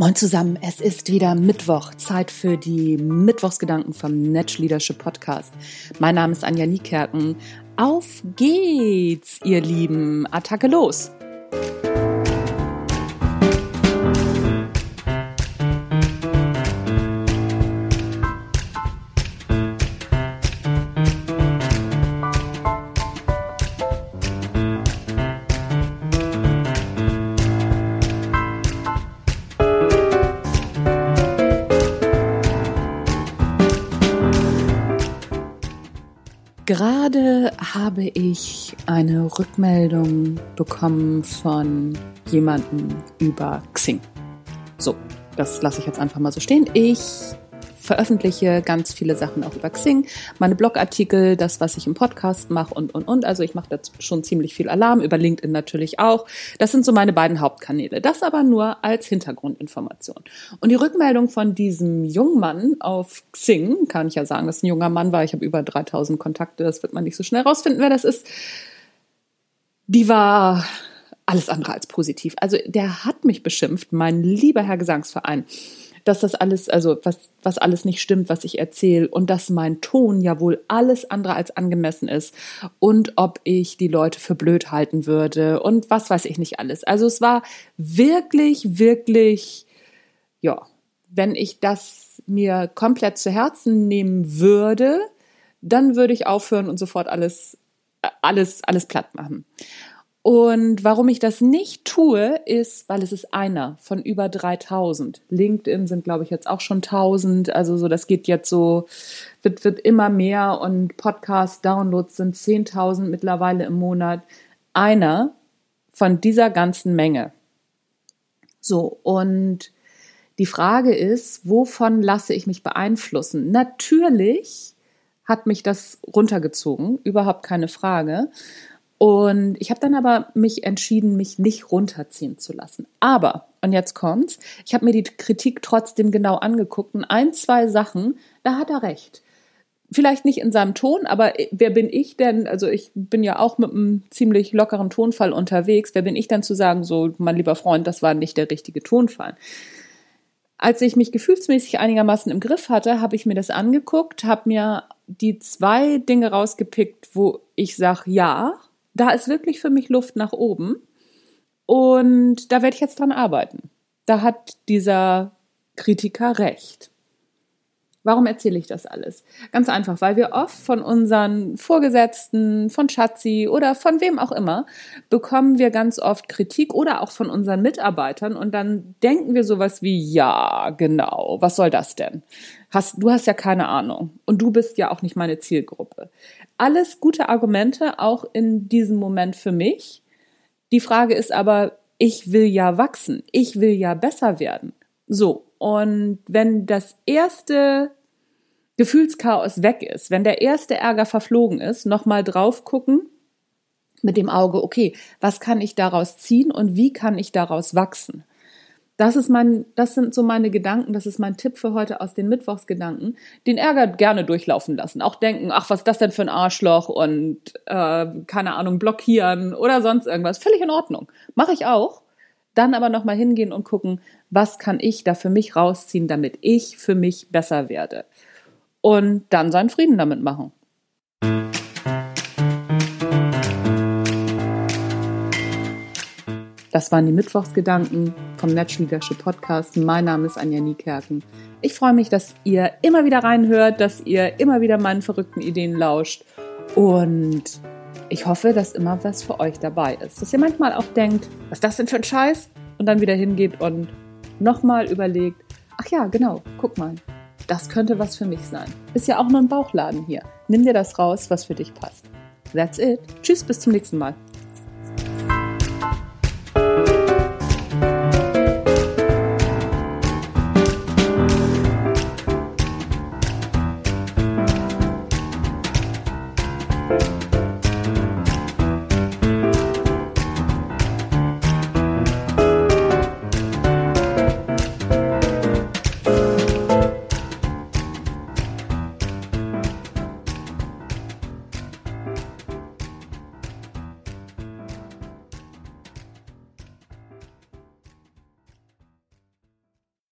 Moin zusammen, es ist wieder Mittwoch, Zeit für die Mittwochsgedanken vom Netsch Leadership Podcast. Mein Name ist Anja Niekerken. Auf geht's, ihr Lieben. Attacke los! Gerade habe ich eine Rückmeldung bekommen von jemandem über Xing. So, das lasse ich jetzt einfach mal so stehen. Ich veröffentliche ganz viele Sachen auch über Xing, meine Blogartikel, das, was ich im Podcast mache und, und, und. Also ich mache da schon ziemlich viel Alarm, über LinkedIn natürlich auch. Das sind so meine beiden Hauptkanäle. Das aber nur als Hintergrundinformation. Und die Rückmeldung von diesem jungen Mann auf Xing, kann ich ja sagen, dass ein junger Mann war. Ich habe über 3000 Kontakte, das wird man nicht so schnell rausfinden, wer das ist. Die war alles andere als positiv. Also der hat mich beschimpft, mein lieber Herr Gesangsverein dass das alles, also was, was alles nicht stimmt, was ich erzähle und dass mein Ton ja wohl alles andere als angemessen ist und ob ich die Leute für blöd halten würde und was weiß ich nicht alles. Also es war wirklich, wirklich, ja, wenn ich das mir komplett zu Herzen nehmen würde, dann würde ich aufhören und sofort alles, alles, alles platt machen. Und warum ich das nicht tue, ist, weil es ist einer von über 3000. LinkedIn sind, glaube ich, jetzt auch schon 1000. Also so, das geht jetzt so, wird, wird immer mehr und Podcast-Downloads sind 10.000 mittlerweile im Monat. Einer von dieser ganzen Menge. So, und die Frage ist, wovon lasse ich mich beeinflussen? Natürlich hat mich das runtergezogen, überhaupt keine Frage. Und ich habe dann aber mich entschieden, mich nicht runterziehen zu lassen. Aber, und jetzt kommt's, ich habe mir die Kritik trotzdem genau angeguckt und ein, zwei Sachen, da hat er recht. Vielleicht nicht in seinem Ton, aber wer bin ich denn? Also ich bin ja auch mit einem ziemlich lockeren Tonfall unterwegs. Wer bin ich denn zu sagen, so, mein lieber Freund, das war nicht der richtige Tonfall? Als ich mich gefühlsmäßig einigermaßen im Griff hatte, habe ich mir das angeguckt, habe mir die zwei Dinge rausgepickt, wo ich sage, ja, da ist wirklich für mich Luft nach oben. Und da werde ich jetzt dran arbeiten. Da hat dieser Kritiker recht. Warum erzähle ich das alles? Ganz einfach, weil wir oft von unseren Vorgesetzten, von Schatzi oder von wem auch immer, bekommen wir ganz oft Kritik oder auch von unseren Mitarbeitern und dann denken wir sowas wie, ja, genau, was soll das denn? Hast, du hast ja keine Ahnung und du bist ja auch nicht meine Zielgruppe. Alles gute Argumente, auch in diesem Moment für mich. Die Frage ist aber, ich will ja wachsen, ich will ja besser werden. So, und wenn das erste Gefühlschaos weg ist, wenn der erste Ärger verflogen ist, nochmal drauf gucken mit dem Auge, okay, was kann ich daraus ziehen und wie kann ich daraus wachsen? Das ist mein, das sind so meine Gedanken, das ist mein Tipp für heute aus den Mittwochsgedanken. Den Ärger gerne durchlaufen lassen. Auch denken, ach, was ist das denn für ein Arschloch und äh, keine Ahnung, blockieren oder sonst irgendwas. Völlig in Ordnung. Mache ich auch. Dann aber nochmal hingehen und gucken, was kann ich da für mich rausziehen, damit ich für mich besser werde und dann seinen Frieden damit machen. Das waren die Mittwochsgedanken vom Netsch Leadership Podcast. Mein Name ist Anja Niekerken. Ich freue mich, dass ihr immer wieder reinhört, dass ihr immer wieder meinen verrückten Ideen lauscht und ich hoffe, dass immer was für euch dabei ist. Dass ihr manchmal auch denkt, was ist das denn für ein Scheiß? Und dann wieder hingeht und nochmal überlegt, ach ja, genau, guck mal, das könnte was für mich sein. Ist ja auch nur ein Bauchladen hier. Nimm dir das raus, was für dich passt. That's it. Tschüss, bis zum nächsten Mal.